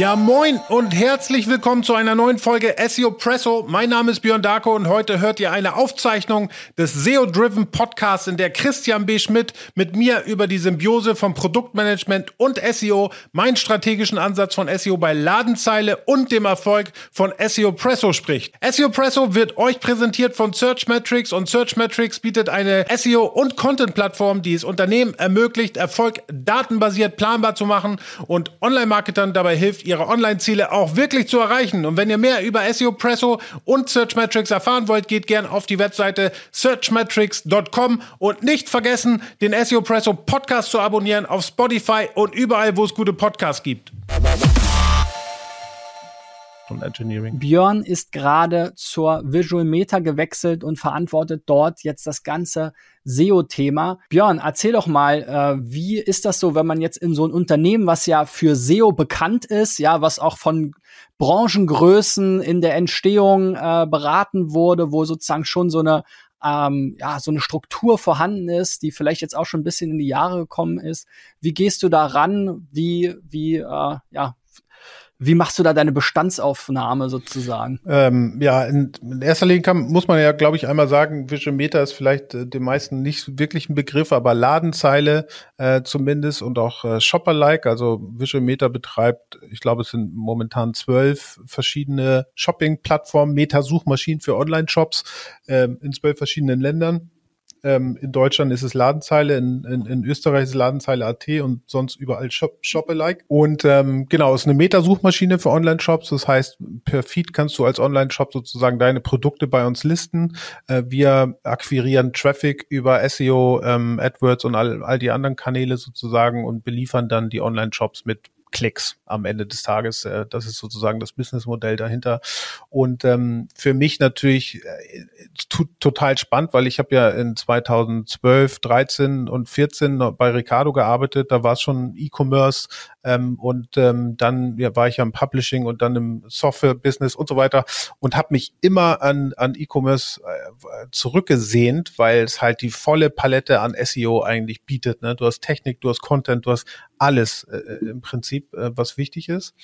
Ja, moin und herzlich willkommen zu einer neuen Folge SEO Presso. Mein Name ist Björn Darko und heute hört ihr eine Aufzeichnung des SEO-Driven Podcasts, in der Christian B. Schmidt mit mir über die Symbiose von Produktmanagement und SEO, meinen strategischen Ansatz von SEO bei Ladenzeile und dem Erfolg von SEO Presso spricht. SEO Presso wird euch präsentiert von Searchmetrics und Searchmetrics bietet eine SEO- und Content-Plattform, die es Unternehmen ermöglicht, Erfolg datenbasiert planbar zu machen und Online-Marketern dabei hilft, ihre Online-Ziele auch wirklich zu erreichen. Und wenn ihr mehr über SEO Presso und Searchmetrics erfahren wollt, geht gern auf die Webseite searchmetrics.com und nicht vergessen, den SEO Presso Podcast zu abonnieren auf Spotify und überall, wo es gute Podcasts gibt und Engineering. Björn ist gerade zur Visual Meta gewechselt und verantwortet dort jetzt das ganze SEO-Thema. Björn, erzähl doch mal, äh, wie ist das so, wenn man jetzt in so ein Unternehmen, was ja für SEO bekannt ist, ja, was auch von Branchengrößen in der Entstehung äh, beraten wurde, wo sozusagen schon so eine ähm, ja, so eine Struktur vorhanden ist, die vielleicht jetzt auch schon ein bisschen in die Jahre gekommen ist. Wie gehst du da ran? Wie, wie, äh, ja, wie machst du da deine Bestandsaufnahme sozusagen? Ähm, ja, in, in, erster Linie kann, muss man ja, glaube ich, einmal sagen, Visual Meta ist vielleicht äh, den meisten nicht wirklich ein Begriff, aber Ladenzeile äh, zumindest und auch äh, Shopper-like. Also Visual Meta betreibt, ich glaube, es sind momentan zwölf verschiedene Shopping-Plattformen, Meta-Suchmaschinen für Online-Shops äh, in zwölf verschiedenen Ländern. Ähm, in Deutschland ist es Ladenzeile, in, in, in Österreich ist es Ladenzeile AT und sonst überall Shop, Shop-alike. Und ähm, genau, es ist eine Meta-Suchmaschine für Online-Shops. Das heißt, per Feed kannst du als Online-Shop sozusagen deine Produkte bei uns listen. Äh, wir akquirieren Traffic über SEO, ähm, AdWords und all, all die anderen Kanäle sozusagen und beliefern dann die Online-Shops mit Klicks am Ende des Tages. Äh, das ist sozusagen das Businessmodell dahinter. Und ähm, für mich natürlich äh, total spannend, weil ich habe ja in 2012, 13 und 14 bei Ricardo gearbeitet. Da war es schon E-Commerce ähm, und ähm, dann ja, war ich ja im Publishing und dann im Software-Business und so weiter und habe mich immer an, an E-Commerce äh, zurückgesehnt, weil es halt die volle Palette an SEO eigentlich bietet. Ne? Du hast Technik, du hast Content, du hast alles äh, äh, im Prinzip, äh, was wichtig ist.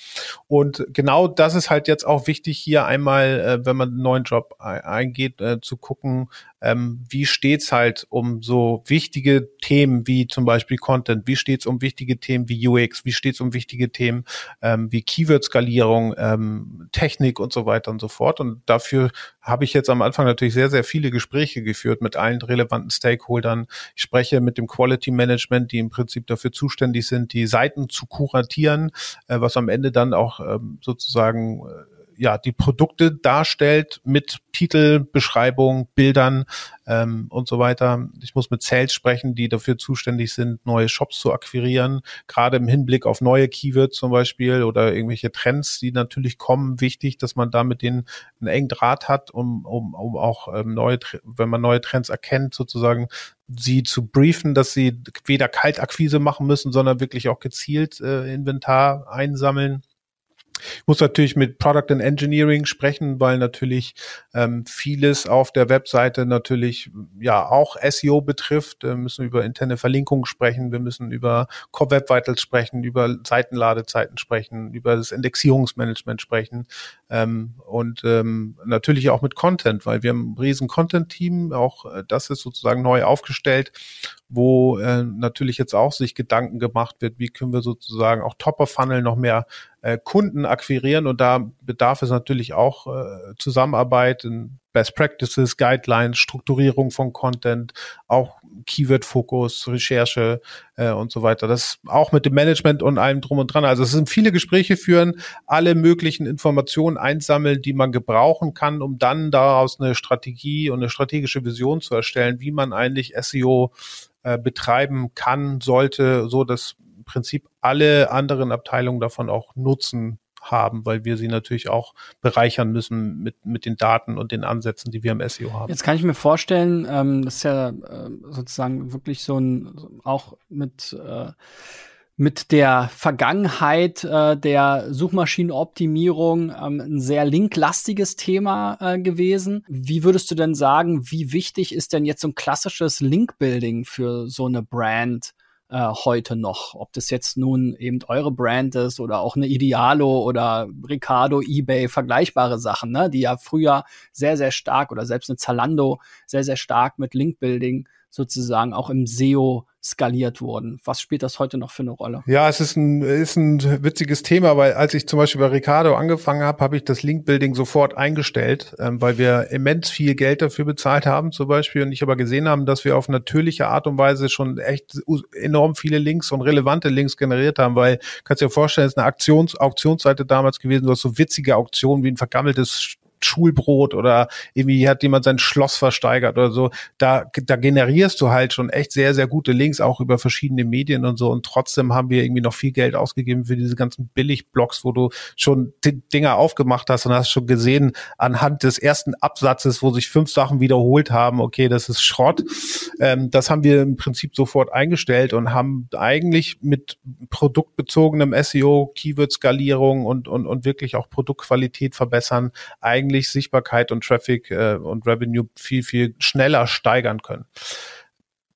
Und genau das ist halt jetzt auch wichtig, hier einmal, äh, wenn man einen neuen Job eingeht, äh, zu gucken, ähm, wie steht's halt um so wichtige Themen wie zum Beispiel Content, wie steht's um wichtige Themen wie UX, wie steht's um wichtige Themen ähm, wie Keyword-Skalierung, ähm, Technik und so weiter und so fort. Und dafür habe ich jetzt am Anfang natürlich sehr, sehr viele Gespräche geführt mit allen relevanten Stakeholdern. Ich spreche mit dem Quality Management, die im Prinzip dafür zuständig sind, die Seiten zu kuratieren, äh, was am Ende dann auch ähm, sozusagen äh, ja die Produkte darstellt mit Titel, Beschreibung, Bildern ähm, und so weiter. Ich muss mit Sales sprechen, die dafür zuständig sind, neue Shops zu akquirieren, gerade im Hinblick auf neue Keywords zum Beispiel oder irgendwelche Trends, die natürlich kommen. Wichtig, dass man da mit denen einen engen Draht hat, um, um, um auch ähm, neue, wenn man neue Trends erkennt, sozusagen sie zu briefen, dass sie weder Kaltakquise machen müssen, sondern wirklich auch gezielt äh, Inventar einsammeln ich muss natürlich mit Product and Engineering sprechen, weil natürlich ähm, vieles auf der Webseite natürlich ja auch SEO betrifft. Wir müssen über interne Verlinkungen sprechen, wir müssen über Core Web Vitals sprechen, über Seitenladezeiten sprechen, über das Indexierungsmanagement sprechen ähm, und ähm, natürlich auch mit Content, weil wir haben ein riesen Content-Team, auch äh, das ist sozusagen neu aufgestellt wo äh, natürlich jetzt auch sich Gedanken gemacht wird, wie können wir sozusagen auch Top of Funnel noch mehr äh, Kunden akquirieren und da bedarf es natürlich auch äh, Zusammenarbeit in Best Practices, Guidelines, Strukturierung von Content, auch Keyword-Fokus, Recherche äh, und so weiter. Das auch mit dem Management und allem drum und dran. Also es sind viele Gespräche führen, alle möglichen Informationen einsammeln, die man gebrauchen kann, um dann daraus eine Strategie und eine strategische Vision zu erstellen, wie man eigentlich SEO betreiben kann, sollte, so dass Prinzip alle anderen Abteilungen davon auch Nutzen haben, weil wir sie natürlich auch bereichern müssen mit, mit den Daten und den Ansätzen, die wir im SEO haben. Jetzt kann ich mir vorstellen, ähm, das ist ja äh, sozusagen wirklich so ein, auch mit äh, mit der Vergangenheit äh, der Suchmaschinenoptimierung ähm, ein sehr linklastiges Thema äh, gewesen. Wie würdest du denn sagen, wie wichtig ist denn jetzt so ein klassisches Linkbuilding für so eine Brand? Äh, heute noch. Ob das jetzt nun eben eure Brand ist oder auch eine Idealo oder Ricardo, eBay, vergleichbare Sachen, ne, die ja früher sehr, sehr stark oder selbst eine Zalando sehr, sehr stark mit Linkbuilding sozusagen auch im SEO skaliert wurden. Was spielt das heute noch für eine Rolle? Ja, es ist ein, ist ein witziges Thema, weil als ich zum Beispiel bei Ricardo angefangen habe, habe ich das Link-Building sofort eingestellt, ähm, weil wir immens viel Geld dafür bezahlt haben zum Beispiel und ich aber gesehen haben, dass wir auf natürliche Art und Weise schon echt enorm viele Links und relevante Links generiert haben, weil kannst dir vorstellen, es ist eine Aktions Auktionsseite damals gewesen, du hast so witzige Auktionen wie ein vergammeltes Schulbrot oder irgendwie hat jemand sein Schloss versteigert oder so. Da, da generierst du halt schon echt sehr, sehr gute Links, auch über verschiedene Medien und so. Und trotzdem haben wir irgendwie noch viel Geld ausgegeben für diese ganzen Billig-Blogs, wo du schon Dinger aufgemacht hast und hast schon gesehen, anhand des ersten Absatzes, wo sich fünf Sachen wiederholt haben, okay, das ist Schrott. Ähm, das haben wir im Prinzip sofort eingestellt und haben eigentlich mit produktbezogenem SEO, Keyword-Skalierung und, und, und wirklich auch Produktqualität verbessern, eigentlich eigentlich Sichtbarkeit und Traffic äh, und Revenue viel, viel schneller steigern können.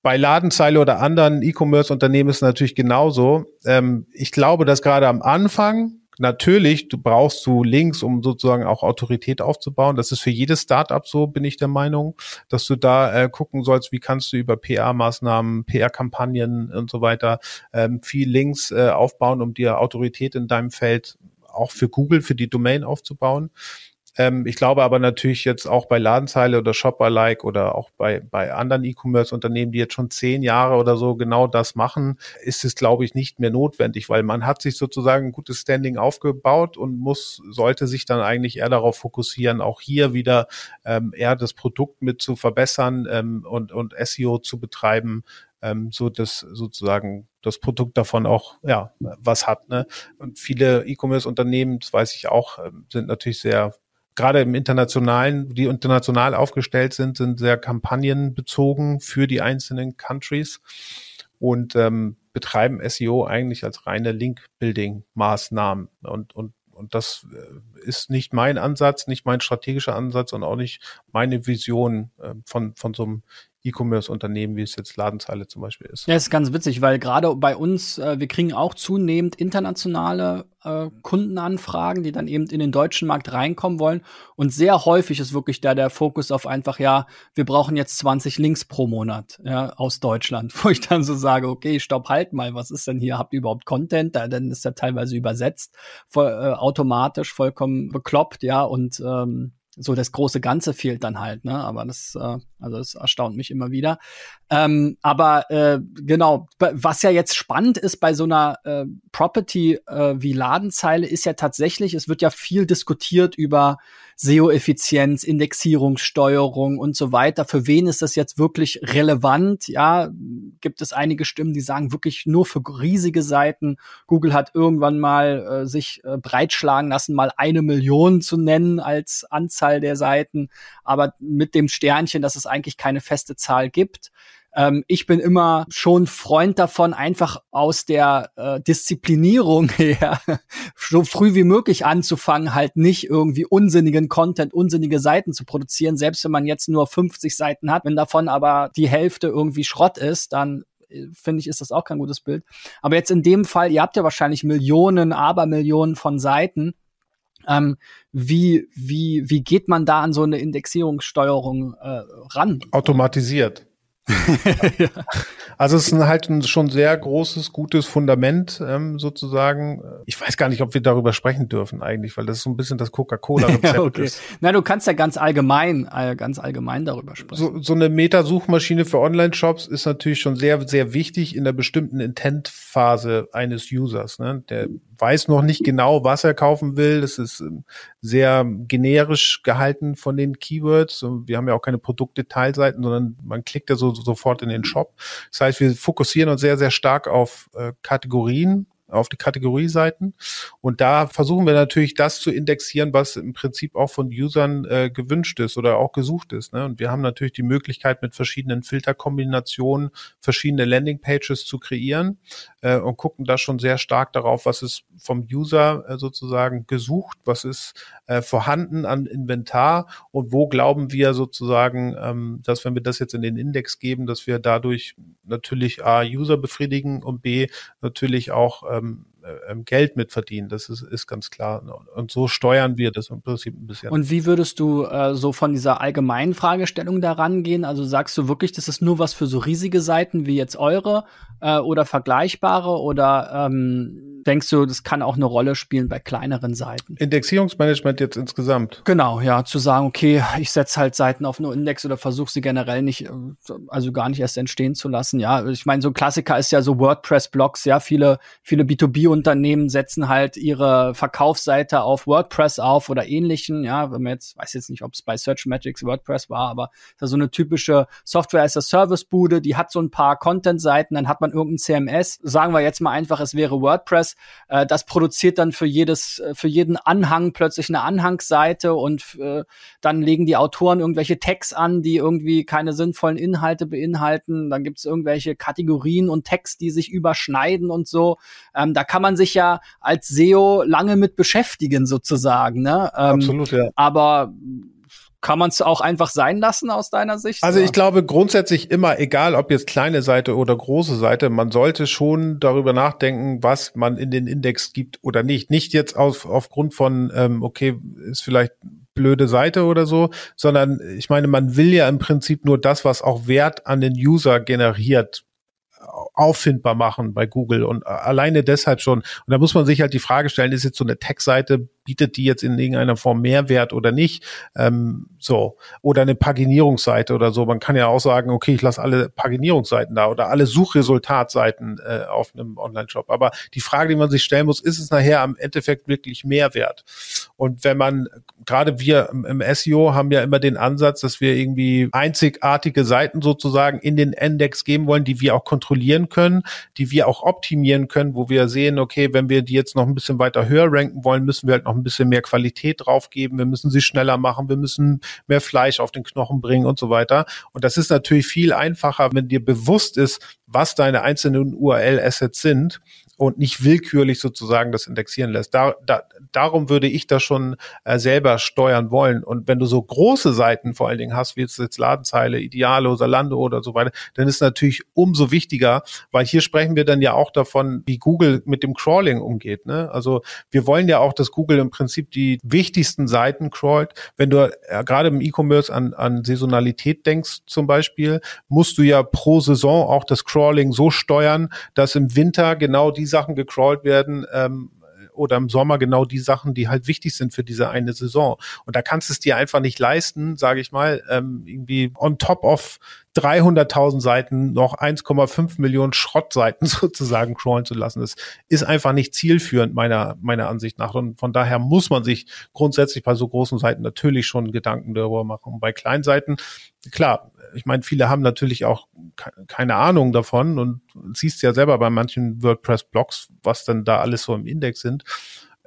Bei Ladenzeile oder anderen E-Commerce-Unternehmen ist natürlich genauso. Ähm, ich glaube, dass gerade am Anfang natürlich, du brauchst du Links, um sozusagen auch Autorität aufzubauen. Das ist für jedes Startup so, bin ich der Meinung, dass du da äh, gucken sollst, wie kannst du über PR-Maßnahmen, PR-Kampagnen und so weiter ähm, viel Links äh, aufbauen, um dir Autorität in deinem Feld auch für Google, für die Domain aufzubauen. Ähm, ich glaube aber natürlich jetzt auch bei Ladenzeile oder Shopper-like oder auch bei, bei anderen E-Commerce-Unternehmen, die jetzt schon zehn Jahre oder so genau das machen, ist es, glaube ich, nicht mehr notwendig, weil man hat sich sozusagen ein gutes Standing aufgebaut und muss, sollte sich dann eigentlich eher darauf fokussieren, auch hier wieder ähm, eher das Produkt mit zu verbessern ähm, und, und SEO zu betreiben, ähm, so dass sozusagen das Produkt davon auch ja was hat. Ne? Und viele E-Commerce-Unternehmen, das weiß ich auch, ähm, sind natürlich sehr gerade im internationalen, die international aufgestellt sind, sind sehr kampagnenbezogen für die einzelnen Countries und ähm, betreiben SEO eigentlich als reine Link-Building-Maßnahmen. Und, und, und das äh, ist nicht mein Ansatz, nicht mein strategischer Ansatz und auch nicht meine Vision äh, von, von so einem E-Commerce-Unternehmen, wie es jetzt Ladenzeile zum Beispiel ist. Ja, ist ganz witzig, weil gerade bei uns, äh, wir kriegen auch zunehmend internationale äh, Kundenanfragen, die dann eben in den deutschen Markt reinkommen wollen. Und sehr häufig ist wirklich da der Fokus auf einfach, ja, wir brauchen jetzt 20 Links pro Monat ja, aus Deutschland, wo ich dann so sage, okay, stopp, halt mal, was ist denn hier? Habt ihr überhaupt Content? Da, dann ist er teilweise übersetzt, voll, äh, automatisch, vollkommen bekloppt, ja, und ähm, so das große Ganze fehlt dann halt, ne? Aber das, äh, also das erstaunt mich immer wieder. Ähm, aber äh, genau, was ja jetzt spannend ist bei so einer äh, Property äh, wie Ladenzeile, ist ja tatsächlich, es wird ja viel diskutiert über SEO-Effizienz, Indexierungssteuerung und so weiter. Für wen ist das jetzt wirklich relevant? Ja, gibt es einige Stimmen, die sagen wirklich nur für riesige Seiten. Google hat irgendwann mal äh, sich äh, breitschlagen lassen, mal eine Million zu nennen als Anzahl der Seiten, aber mit dem Sternchen, dass es eigentlich keine feste Zahl gibt. Ähm, ich bin immer schon Freund davon, einfach aus der äh, Disziplinierung her so früh wie möglich anzufangen, halt nicht irgendwie unsinnigen Content, unsinnige Seiten zu produzieren, selbst wenn man jetzt nur 50 Seiten hat. Wenn davon aber die Hälfte irgendwie Schrott ist, dann äh, finde ich, ist das auch kein gutes Bild. Aber jetzt in dem Fall, ihr habt ja wahrscheinlich Millionen, Abermillionen von Seiten. Ähm, wie, wie, wie geht man da an so eine Indexierungssteuerung äh, ran? Automatisiert. Also es ist halt ein schon sehr großes, gutes Fundament ähm, sozusagen. Ich weiß gar nicht, ob wir darüber sprechen dürfen eigentlich, weil das so ein bisschen das Coca-Cola-Rezept okay. ist. Na, du kannst ja ganz allgemein, äh, ganz allgemein darüber sprechen. So, so eine Meta-Suchmaschine für Online-Shops ist natürlich schon sehr, sehr wichtig in der bestimmten Intent-Phase eines Users. Ne? Der weiß noch nicht genau, was er kaufen will. Das ist ähm, sehr generisch gehalten von den Keywords. Wir haben ja auch keine Produktdetailseiten, sondern man klickt ja so, so sofort in den Shop. Das heißt, wir fokussieren uns sehr, sehr stark auf äh, Kategorien auf die Kategorieseiten. Und da versuchen wir natürlich das zu indexieren, was im Prinzip auch von Usern äh, gewünscht ist oder auch gesucht ist. Ne? Und wir haben natürlich die Möglichkeit, mit verschiedenen Filterkombinationen verschiedene Landingpages zu kreieren äh, und gucken da schon sehr stark darauf, was ist vom User äh, sozusagen gesucht, was ist äh, vorhanden an Inventar und wo glauben wir sozusagen, ähm, dass wenn wir das jetzt in den Index geben, dass wir dadurch natürlich A, User befriedigen und B, natürlich auch äh, ähm, Geld mitverdienen. Das ist, ist ganz klar. Und so steuern wir das im Prinzip ein bisschen. Und wie würdest du äh, so von dieser allgemeinen Fragestellung da rangehen? Also sagst du wirklich, das ist nur was für so riesige Seiten wie jetzt eure äh, oder vergleichbare oder ähm, denkst du, das kann auch eine Rolle spielen bei kleineren Seiten? Indexierungsmanagement jetzt insgesamt. Genau, ja, zu sagen, okay, ich setze halt Seiten auf nur Index oder versuche sie generell nicht, äh, also gar nicht erst entstehen zu lassen. Ja, ich meine, so ein Klassiker ist ja so WordPress-Blogs, ja, viele, viele B2B-Unternehmen setzen halt ihre Verkaufsseite auf WordPress auf oder ähnlichen, ja, wenn man jetzt, weiß jetzt nicht, ob es bei Searchmetrics WordPress war, aber ist so eine typische Software as a Service-Bude, die hat so ein paar Content-Seiten, dann hat man irgendein CMS, sagen wir jetzt mal einfach, es wäre WordPress, äh, das produziert dann für jedes, äh, für jeden Anhang plötzlich eine Anhangsseite und äh, dann legen die Autoren irgendwelche Tags an, die irgendwie keine sinnvollen Inhalte beinhalten. Dann gibt es irgendwelche Kategorien und Tags, die sich überschneiden und so. Ähm, da kann man sich ja als SEO lange mit beschäftigen, sozusagen. Ne? Ähm, Absolut, ja. Aber kann man es auch einfach sein lassen aus deiner Sicht? Also ich glaube grundsätzlich immer, egal ob jetzt kleine Seite oder große Seite, man sollte schon darüber nachdenken, was man in den Index gibt oder nicht. Nicht jetzt auf, aufgrund von, ähm, okay, ist vielleicht blöde Seite oder so, sondern ich meine, man will ja im Prinzip nur das, was auch Wert an den User generiert, auffindbar machen bei Google und alleine deshalb schon. Und da muss man sich halt die Frage stellen, ist jetzt so eine Tech-Seite bietet die jetzt in irgendeiner Form Mehrwert oder nicht. Ähm, so. Oder eine Paginierungsseite oder so. Man kann ja auch sagen, okay, ich lasse alle Paginierungsseiten da oder alle Suchresultatseiten äh, auf einem Online-Shop. Aber die Frage, die man sich stellen muss, ist es nachher am Endeffekt wirklich Mehrwert? Und wenn man, gerade wir im, SEO haben ja immer den Ansatz, dass wir irgendwie einzigartige Seiten sozusagen in den Index geben wollen, die wir auch kontrollieren können, die wir auch optimieren können, wo wir sehen, okay, wenn wir die jetzt noch ein bisschen weiter höher ranken wollen, müssen wir halt noch ein bisschen mehr Qualität draufgeben, wir müssen sie schneller machen, wir müssen mehr Fleisch auf den Knochen bringen und so weiter. Und das ist natürlich viel einfacher, wenn dir bewusst ist, was deine einzelnen URL-Assets sind und nicht willkürlich sozusagen das indexieren lässt. Da, da, darum würde ich das schon äh, selber steuern wollen. Und wenn du so große Seiten vor allen Dingen hast, wie jetzt, Ladenzeile, Idealo, Salando oder so weiter, dann ist natürlich umso wichtiger, weil hier sprechen wir dann ja auch davon, wie Google mit dem Crawling umgeht. Ne? Also wir wollen ja auch, dass Google im Prinzip die wichtigsten Seiten crawlt. Wenn du äh, gerade im E-Commerce an, an Saisonalität denkst zum Beispiel, musst du ja pro Saison auch das Crawling so steuern, dass im Winter genau diese Sachen gecrawlt werden, ähm, oder im Sommer genau die Sachen, die halt wichtig sind für diese eine Saison. Und da kannst du es dir einfach nicht leisten, sage ich mal, ähm, irgendwie on top of 300.000 Seiten noch 1,5 Millionen Schrottseiten sozusagen crawlen zu lassen. Das ist einfach nicht zielführend meiner, meiner Ansicht nach. Und von daher muss man sich grundsätzlich bei so großen Seiten natürlich schon Gedanken darüber machen. Und bei kleinen Seiten, klar, ich meine, viele haben natürlich auch keine Ahnung davon und siehst ja selber bei manchen WordPress-Blogs, was denn da alles so im Index sind.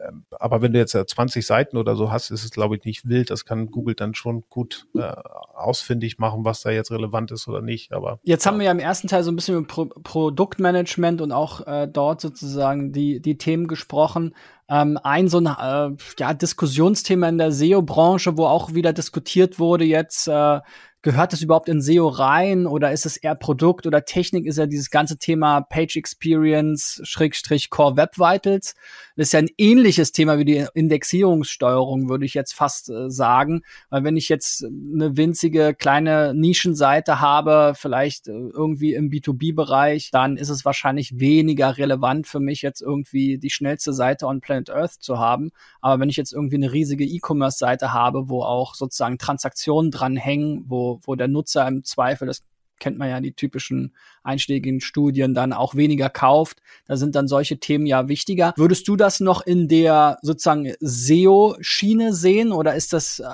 Ähm, aber wenn du jetzt 20 Seiten oder so hast, ist es, glaube ich, nicht wild. Das kann Google dann schon gut äh, ausfindig machen, was da jetzt relevant ist oder nicht. Aber jetzt ja. haben wir ja im ersten Teil so ein bisschen über Pro Produktmanagement und auch äh, dort sozusagen die, die Themen gesprochen. Ähm, ein so ein äh, ja, Diskussionsthema in der SEO-Branche, wo auch wieder diskutiert wurde jetzt, äh, gehört das überhaupt in SEO rein oder ist es eher Produkt oder Technik? Ist ja dieses ganze Thema Page Experience, Schrägstrich Core Web Vitals. Das ist ja ein ähnliches Thema wie die Indexierungssteuerung, würde ich jetzt fast äh, sagen. Weil wenn ich jetzt eine winzige kleine Nischenseite habe, vielleicht äh, irgendwie im B2B-Bereich, dann ist es wahrscheinlich weniger relevant für mich jetzt irgendwie die schnellste Seite on Planet Earth zu haben. Aber wenn ich jetzt irgendwie eine riesige E-Commerce-Seite habe, wo auch sozusagen Transaktionen dranhängen, wo, wo der Nutzer im Zweifel, das kennt man ja die typischen einschlägigen Studien, dann auch weniger kauft. Da sind dann solche Themen ja wichtiger. Würdest du das noch in der sozusagen SEO-Schiene sehen oder ist das, äh,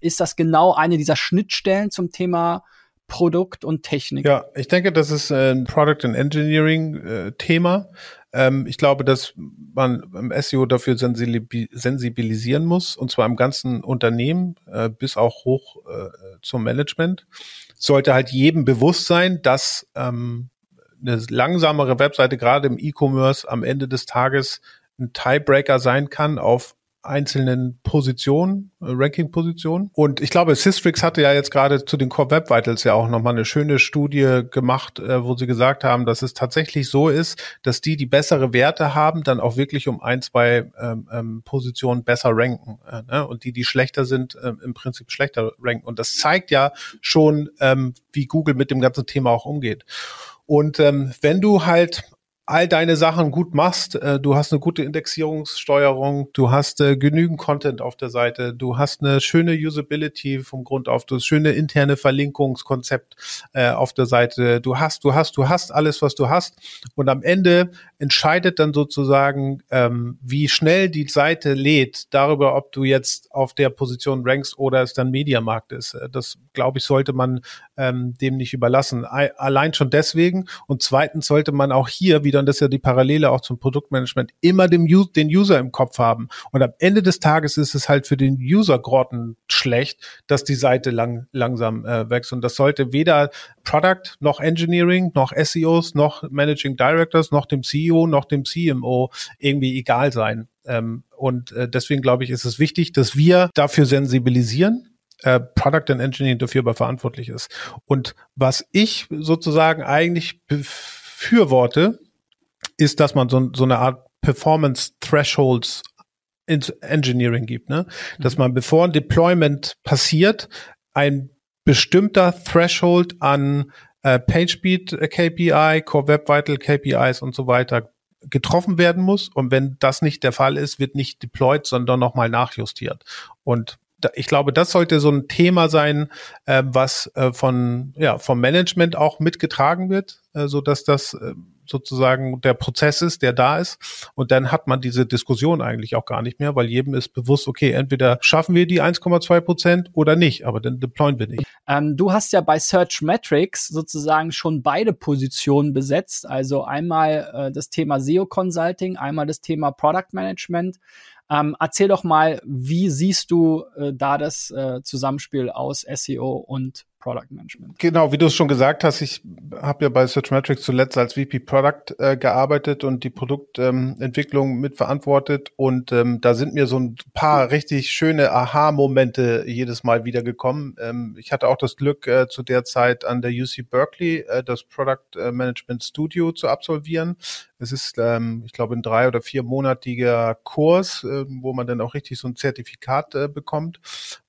ist das genau eine dieser Schnittstellen zum Thema Produkt und Technik? Ja, ich denke, das ist ein Product and Engineering äh, Thema. Ähm, ich glaube, dass man im SEO dafür sensibilisieren muss, und zwar im ganzen Unternehmen äh, bis auch hoch äh, zum Management. Sollte halt jedem bewusst sein, dass ähm, eine langsamere Webseite gerade im E-Commerce am Ende des Tages ein Tiebreaker sein kann auf einzelnen Positionen, äh, Ranking-Positionen. Und ich glaube, Systrix hatte ja jetzt gerade zu den Core Web Vitals ja auch nochmal eine schöne Studie gemacht, äh, wo sie gesagt haben, dass es tatsächlich so ist, dass die, die bessere Werte haben, dann auch wirklich um ein, zwei ähm, ähm, Positionen besser ranken. Äh, ne? Und die, die schlechter sind, ähm, im Prinzip schlechter ranken. Und das zeigt ja schon, ähm, wie Google mit dem ganzen Thema auch umgeht. Und ähm, wenn du halt all deine Sachen gut machst, äh, du hast eine gute Indexierungssteuerung, du hast äh, genügend Content auf der Seite, du hast eine schöne Usability vom Grund auf, du hast schöne interne Verlinkungskonzept äh, auf der Seite, du hast, du hast, du hast alles, was du hast. Und am Ende entscheidet dann sozusagen, ähm, wie schnell die Seite lädt, darüber, ob du jetzt auf der Position rankst oder es dann Mediamarkt ist. Äh, das, glaube ich, sollte man ähm, dem nicht überlassen. Allein schon deswegen und zweitens sollte man auch hier wieder und das ist ja die Parallele auch zum Produktmanagement, immer dem, den User im Kopf haben. Und am Ende des Tages ist es halt für den User grotten schlecht, dass die Seite lang, langsam äh, wächst. Und das sollte weder Product noch Engineering noch SEOs noch Managing Directors noch dem CEO noch dem CMO irgendwie egal sein. Ähm, und äh, deswegen glaube ich, ist es wichtig, dass wir dafür sensibilisieren, äh, Product and Engineering dafür aber verantwortlich ist. Und was ich sozusagen eigentlich befürworte, ist, dass man so, so eine Art Performance Thresholds ins Engineering gibt, ne? Dass mhm. man, bevor ein Deployment passiert, ein bestimmter Threshold an äh, PageSpeed KPI, Core Web Vital KPIs und so weiter getroffen werden muss. Und wenn das nicht der Fall ist, wird nicht deployed, sondern nochmal nachjustiert. Und ich glaube, das sollte so ein Thema sein, äh, was äh, von ja vom Management auch mitgetragen wird, äh, so dass das äh, sozusagen der Prozess ist, der da ist. Und dann hat man diese Diskussion eigentlich auch gar nicht mehr, weil jedem ist bewusst, okay, entweder schaffen wir die 1,2 Prozent oder nicht, aber dann deployen wir nicht. Ähm, du hast ja bei Search Metrics sozusagen schon beide Positionen besetzt. Also einmal äh, das Thema SEO Consulting, einmal das Thema Product Management. Ähm, erzähl doch mal, wie siehst du äh, da das äh, Zusammenspiel aus SEO und Product Management. Genau, wie du es schon gesagt hast, ich habe ja bei Searchmetrics zuletzt als VP Product äh, gearbeitet und die Produktentwicklung ähm, mitverantwortet und ähm, da sind mir so ein paar richtig schöne Aha-Momente jedes Mal wieder gekommen. Ähm, ich hatte auch das Glück, äh, zu der Zeit an der UC Berkeley äh, das Product äh, Management Studio zu absolvieren. Es ist, ähm, ich glaube, ein drei- oder viermonatiger Kurs, äh, wo man dann auch richtig so ein Zertifikat äh, bekommt.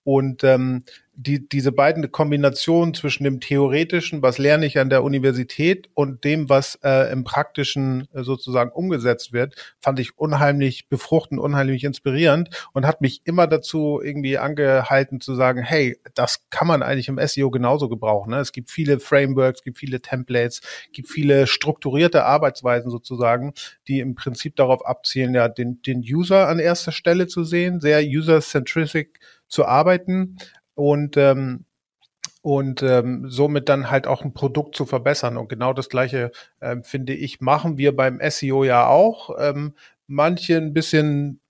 Und ähm, die, diese beiden Kombinationen zwischen dem Theoretischen, was lerne ich an der Universität, und dem, was äh, im Praktischen äh, sozusagen umgesetzt wird, fand ich unheimlich befruchtend, unheimlich inspirierend und hat mich immer dazu irgendwie angehalten zu sagen, hey, das kann man eigentlich im SEO genauso gebrauchen. Ne? Es gibt viele Frameworks, gibt viele Templates, es gibt viele strukturierte Arbeitsweisen sozusagen, die im Prinzip darauf abzielen, ja, den, den User an erster Stelle zu sehen, sehr user-centric zu arbeiten und ähm, und ähm, somit dann halt auch ein Produkt zu verbessern. Und genau das Gleiche, ähm, finde ich, machen wir beim SEO ja auch. Ähm, manche ein bisschen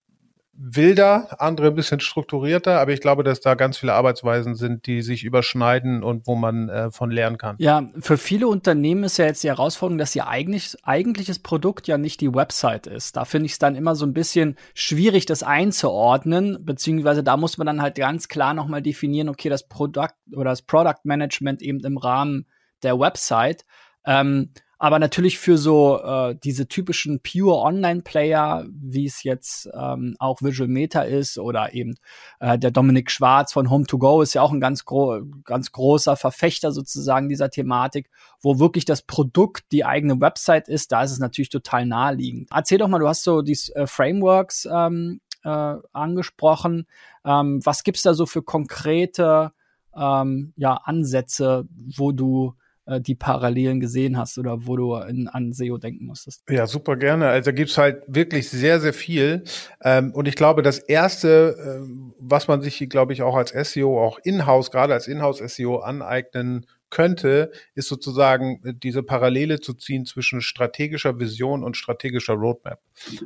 wilder, andere ein bisschen strukturierter, aber ich glaube, dass da ganz viele Arbeitsweisen sind, die sich überschneiden und wo man äh, von lernen kann. Ja, für viele Unternehmen ist ja jetzt die Herausforderung, dass ihr eigentlich eigentliches Produkt ja nicht die Website ist. Da finde ich es dann immer so ein bisschen schwierig, das einzuordnen, beziehungsweise da muss man dann halt ganz klar nochmal definieren, okay, das Produkt oder das Product Management eben im Rahmen der Website. Ähm, aber natürlich für so äh, diese typischen pure Online-Player, wie es jetzt ähm, auch Visual Meta ist oder eben äh, der Dominik Schwarz von Home2Go ist ja auch ein ganz, gro ganz großer Verfechter sozusagen dieser Thematik, wo wirklich das Produkt die eigene Website ist. Da ist es natürlich total naheliegend. Erzähl doch mal, du hast so die äh, Frameworks ähm, äh, angesprochen. Ähm, was gibt's da so für konkrete ähm, ja, Ansätze, wo du äh, die Parallelen gesehen hast oder wo du in, an SEO denken musstest. Ja, super gerne. Also da gibt's halt wirklich sehr, sehr viel. Ähm, und ich glaube, das Erste, äh, was man sich, glaube ich, auch als SEO, auch in-house, gerade als Inhouse-SEO aneignen könnte, ist sozusagen äh, diese Parallele zu ziehen zwischen strategischer Vision und strategischer Roadmap.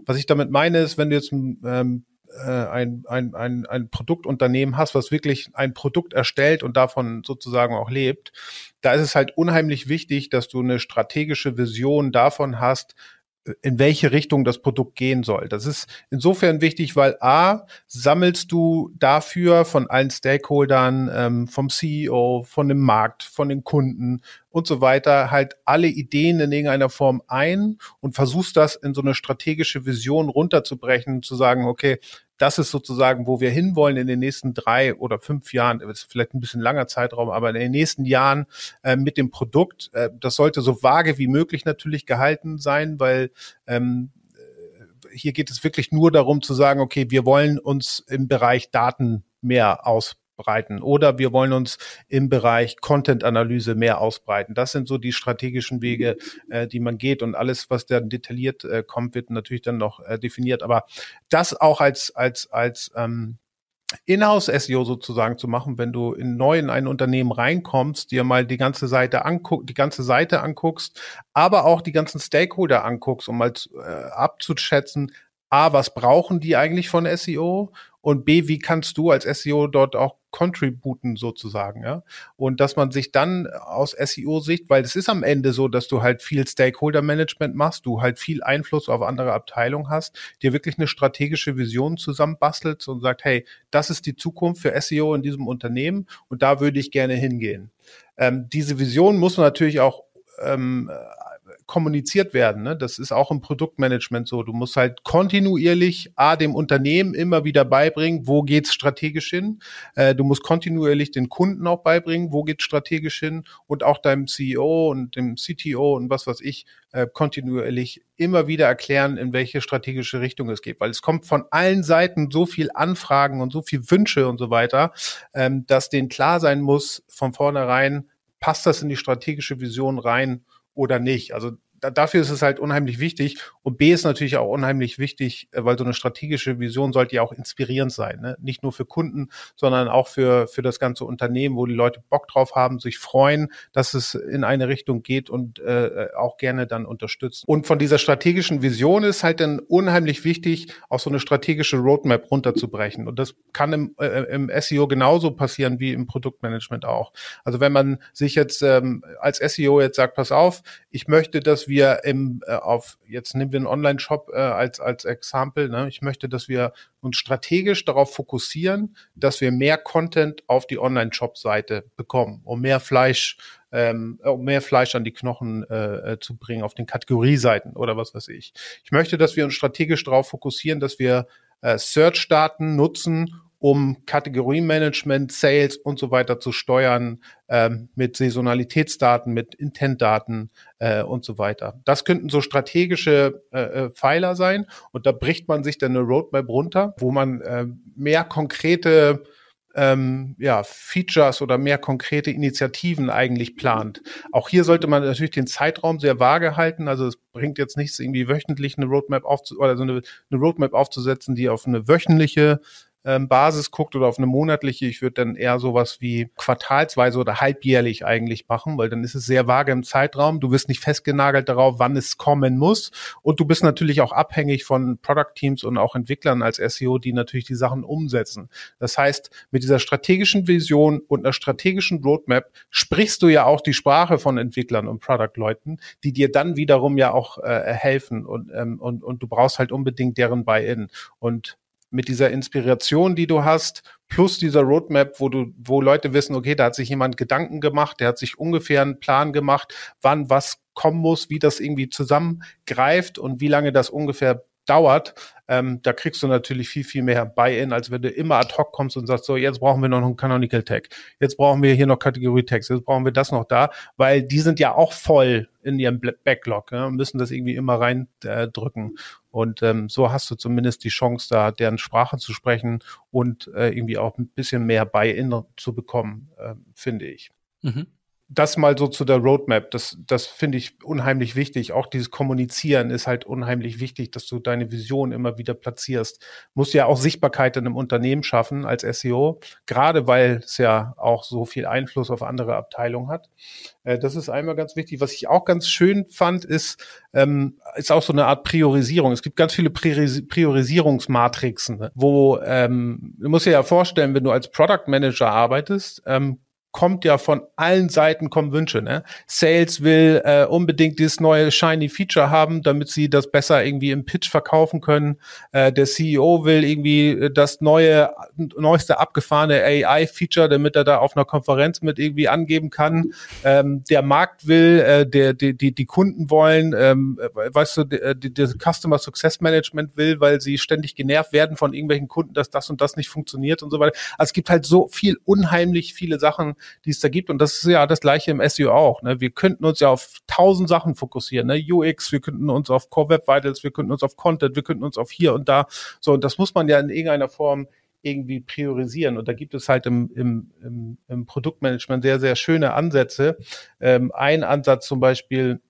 Was ich damit meine, ist, wenn du jetzt ähm, äh, ein, ein, ein, ein Produktunternehmen hast, was wirklich ein Produkt erstellt und davon sozusagen auch lebt, da ist es halt unheimlich wichtig, dass du eine strategische Vision davon hast, in welche Richtung das Produkt gehen soll. Das ist insofern wichtig, weil A, sammelst du dafür von allen Stakeholdern, ähm, vom CEO, von dem Markt, von den Kunden und so weiter halt alle Ideen in irgendeiner Form ein und versuchst das in so eine strategische Vision runterzubrechen, zu sagen, okay, das ist sozusagen, wo wir hinwollen in den nächsten drei oder fünf Jahren, das ist vielleicht ein bisschen langer Zeitraum, aber in den nächsten Jahren äh, mit dem Produkt. Äh, das sollte so vage wie möglich natürlich gehalten sein, weil ähm, äh, hier geht es wirklich nur darum zu sagen, okay, wir wollen uns im Bereich Daten mehr aus ausbreiten oder wir wollen uns im Bereich Content-Analyse mehr ausbreiten. Das sind so die strategischen Wege, äh, die man geht und alles, was dann detailliert äh, kommt, wird natürlich dann noch äh, definiert. Aber das auch als als als ähm, Inhouse-SEO sozusagen zu machen, wenn du in neu in ein Unternehmen reinkommst, dir mal die ganze Seite anguck, die ganze Seite anguckst, aber auch die ganzen Stakeholder anguckst, um mal äh, abzuschätzen, A, was brauchen die eigentlich von SEO? Und B, wie kannst du als SEO dort auch contributen sozusagen, ja? Und dass man sich dann aus SEO-Sicht, weil es ist am Ende so, dass du halt viel Stakeholder-Management machst, du halt viel Einfluss auf andere Abteilungen hast, dir wirklich eine strategische Vision zusammenbastelst und sagt, hey, das ist die Zukunft für SEO in diesem Unternehmen und da würde ich gerne hingehen. Ähm, diese Vision muss man natürlich auch ähm, kommuniziert werden. Ne? Das ist auch im Produktmanagement so. Du musst halt kontinuierlich A, dem Unternehmen immer wieder beibringen, wo geht's strategisch hin. Äh, du musst kontinuierlich den Kunden auch beibringen, wo geht's strategisch hin und auch deinem CEO und dem CTO und was weiß ich, äh, kontinuierlich immer wieder erklären, in welche strategische Richtung es geht. Weil es kommt von allen Seiten so viel Anfragen und so viel Wünsche und so weiter, ähm, dass denen klar sein muss, von vornherein, passt das in die strategische Vision rein oder nicht. Also da, dafür ist es halt unheimlich wichtig. Und B ist natürlich auch unheimlich wichtig, äh, weil so eine strategische Vision sollte ja auch inspirierend sein. Ne? Nicht nur für Kunden, sondern auch für, für das ganze Unternehmen, wo die Leute Bock drauf haben, sich freuen, dass es in eine Richtung geht und äh, auch gerne dann unterstützen. Und von dieser strategischen Vision ist halt dann unheimlich wichtig, auch so eine strategische Roadmap runterzubrechen. Und das kann im, äh, im SEO genauso passieren wie im Produktmanagement auch. Also wenn man sich jetzt ähm, als SEO jetzt sagt, pass auf, ich möchte, dass wir im äh, auf jetzt nehmen wir einen Online-Shop äh, als als Exempel. Ne? Ich möchte, dass wir uns strategisch darauf fokussieren, dass wir mehr Content auf die Online-Shop-Seite bekommen, um mehr Fleisch ähm, um mehr Fleisch an die Knochen äh, äh, zu bringen auf den Kategorieseiten oder was weiß ich. Ich möchte, dass wir uns strategisch darauf fokussieren, dass wir äh, Search-Daten nutzen, um Kategoriemanagement, Sales und so weiter zu steuern ähm, mit Saisonalitätsdaten, mit Intentdaten äh, und so weiter. Das könnten so strategische äh, äh, Pfeiler sein und da bricht man sich dann eine Roadmap runter, wo man äh, mehr konkrete ähm, ja, Features oder mehr konkrete Initiativen eigentlich plant. Auch hier sollte man natürlich den Zeitraum sehr vage halten. Also es bringt jetzt nichts, irgendwie wöchentlich eine Roadmap aufzu oder so eine, eine Roadmap aufzusetzen, die auf eine wöchentliche Basis guckt oder auf eine monatliche, ich würde dann eher sowas wie quartalsweise oder halbjährlich eigentlich machen, weil dann ist es sehr vage im Zeitraum. Du bist nicht festgenagelt darauf, wann es kommen muss. Und du bist natürlich auch abhängig von Product Teams und auch Entwicklern als SEO, die natürlich die Sachen umsetzen. Das heißt, mit dieser strategischen Vision und einer strategischen Roadmap sprichst du ja auch die Sprache von Entwicklern und Product-Leuten, die dir dann wiederum ja auch äh, helfen und, ähm, und, und du brauchst halt unbedingt deren Buy-in. Und mit dieser Inspiration, die du hast, plus dieser Roadmap, wo du, wo Leute wissen, okay, da hat sich jemand Gedanken gemacht, der hat sich ungefähr einen Plan gemacht, wann was kommen muss, wie das irgendwie zusammengreift und wie lange das ungefähr dauert, ähm, da kriegst du natürlich viel, viel mehr Buy-in, als wenn du immer ad hoc kommst und sagst, so, jetzt brauchen wir noch einen Canonical Tag, jetzt brauchen wir hier noch Kategorie Tags, jetzt brauchen wir das noch da, weil die sind ja auch voll in ihrem Backlog ja, und müssen das irgendwie immer reindrücken. Äh, und ähm, so hast du zumindest die Chance, da deren Sprache zu sprechen und äh, irgendwie auch ein bisschen mehr Buy-in zu bekommen, äh, finde ich. Mhm. Das mal so zu der Roadmap. Das, das finde ich unheimlich wichtig. Auch dieses Kommunizieren ist halt unheimlich wichtig, dass du deine Vision immer wieder platzierst. Muss ja auch Sichtbarkeit in einem Unternehmen schaffen als SEO, gerade weil es ja auch so viel Einfluss auf andere Abteilungen hat. Äh, das ist einmal ganz wichtig. Was ich auch ganz schön fand, ist, ähm, ist auch so eine Art Priorisierung. Es gibt ganz viele Prioris Priorisierungsmatrixen, ne? wo ähm, du musst dir ja vorstellen, wenn du als Product Manager arbeitest, ähm, kommt ja von allen Seiten kommen Wünsche. Ne? Sales will äh, unbedingt dieses neue shiny Feature haben, damit sie das besser irgendwie im Pitch verkaufen können. Äh, der CEO will irgendwie äh, das neue, neueste abgefahrene AI-Feature, damit er da auf einer Konferenz mit irgendwie angeben kann. Ähm, der Markt will, äh, der, die, die, die Kunden wollen, ähm, weißt du, äh, die, die Customer Success Management will, weil sie ständig genervt werden von irgendwelchen Kunden, dass das und das nicht funktioniert und so weiter. Also es gibt halt so viel unheimlich viele Sachen, die es da gibt. Und das ist ja das gleiche im SEO auch. Ne? Wir könnten uns ja auf tausend Sachen fokussieren. Ne? UX, wir könnten uns auf Core Web Vitals, wir könnten uns auf Content, wir könnten uns auf hier und da. So, und das muss man ja in irgendeiner Form irgendwie priorisieren. Und da gibt es halt im, im, im, im Produktmanagement sehr, sehr schöne Ansätze. Ähm, ein Ansatz zum Beispiel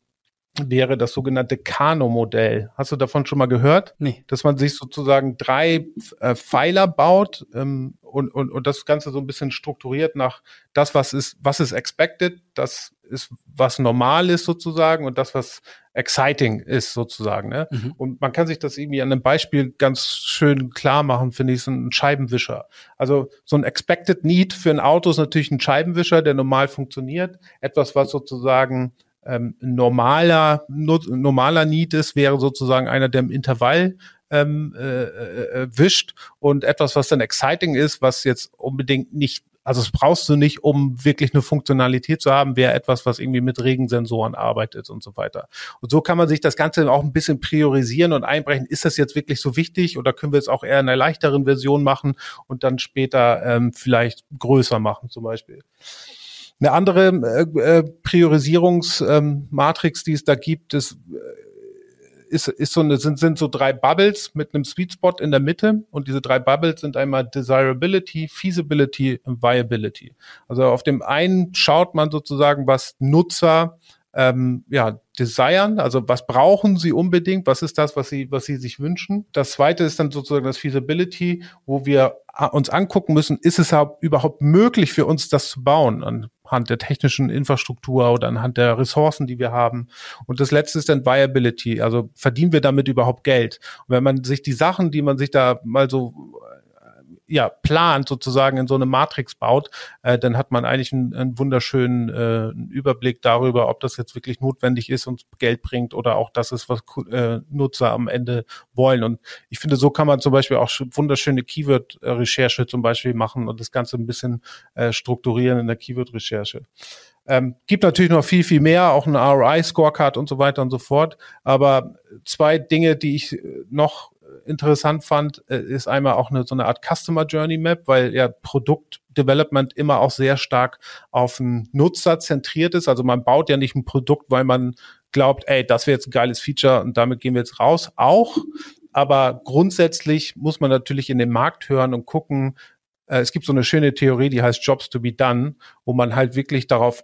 wäre das sogenannte Kano-Modell. Hast du davon schon mal gehört? Nee. Dass man sich sozusagen drei äh, Pfeiler baut ähm, und, und, und das Ganze so ein bisschen strukturiert nach das, was ist, was ist expected, das ist, was normal ist sozusagen und das, was exciting ist sozusagen. Ne? Mhm. Und man kann sich das irgendwie an einem Beispiel ganz schön klar machen, finde ich, so ein Scheibenwischer. Also so ein expected need für ein Auto ist natürlich ein Scheibenwischer, der normal funktioniert. Etwas, was sozusagen ähm, normaler, normaler Need ist, wäre sozusagen einer, der im Intervall ähm, äh, äh, wischt und etwas, was dann exciting ist, was jetzt unbedingt nicht, also es brauchst du nicht, um wirklich eine Funktionalität zu haben, wäre etwas, was irgendwie mit Regensensoren arbeitet und so weiter. Und so kann man sich das Ganze auch ein bisschen priorisieren und einbrechen. Ist das jetzt wirklich so wichtig oder können wir es auch eher in einer leichteren Version machen und dann später ähm, vielleicht größer machen zum Beispiel? Eine andere äh, äh, Priorisierungsmatrix, ähm, die es da gibt, ist, äh, ist, ist so eine, sind, sind so drei Bubbles mit einem Sweet Spot in der Mitte. Und diese drei Bubbles sind einmal Desirability, Feasibility und Viability. Also auf dem einen schaut man sozusagen, was Nutzer ähm, ja, desiren, also was brauchen sie unbedingt, was ist das, was sie, was sie sich wünschen. Das zweite ist dann sozusagen das Feasibility, wo wir uns angucken müssen, ist es überhaupt möglich für uns, das zu bauen anhand der technischen Infrastruktur oder anhand der Ressourcen, die wir haben. Und das letzte ist dann Viability, also verdienen wir damit überhaupt Geld? Und wenn man sich die Sachen, die man sich da mal so ja, plant, sozusagen in so eine Matrix baut, äh, dann hat man eigentlich einen, einen wunderschönen äh, Überblick darüber, ob das jetzt wirklich notwendig ist und Geld bringt oder auch das ist, was äh, Nutzer am Ende wollen. Und ich finde, so kann man zum Beispiel auch wunderschöne Keyword-Recherche zum Beispiel machen und das Ganze ein bisschen äh, strukturieren in der Keyword-Recherche. Ähm, gibt natürlich noch viel, viel mehr, auch ein ROI-Scorecard und so weiter und so fort. Aber zwei Dinge, die ich noch interessant fand, äh, ist einmal auch eine, so eine Art Customer Journey Map, weil ja Produktdevelopment immer auch sehr stark auf den Nutzer zentriert ist. Also man baut ja nicht ein Produkt, weil man glaubt, ey, das wäre jetzt ein geiles Feature und damit gehen wir jetzt raus. Auch, aber grundsätzlich muss man natürlich in den Markt hören und gucken, äh, es gibt so eine schöne Theorie, die heißt Jobs to be done, wo man halt wirklich darauf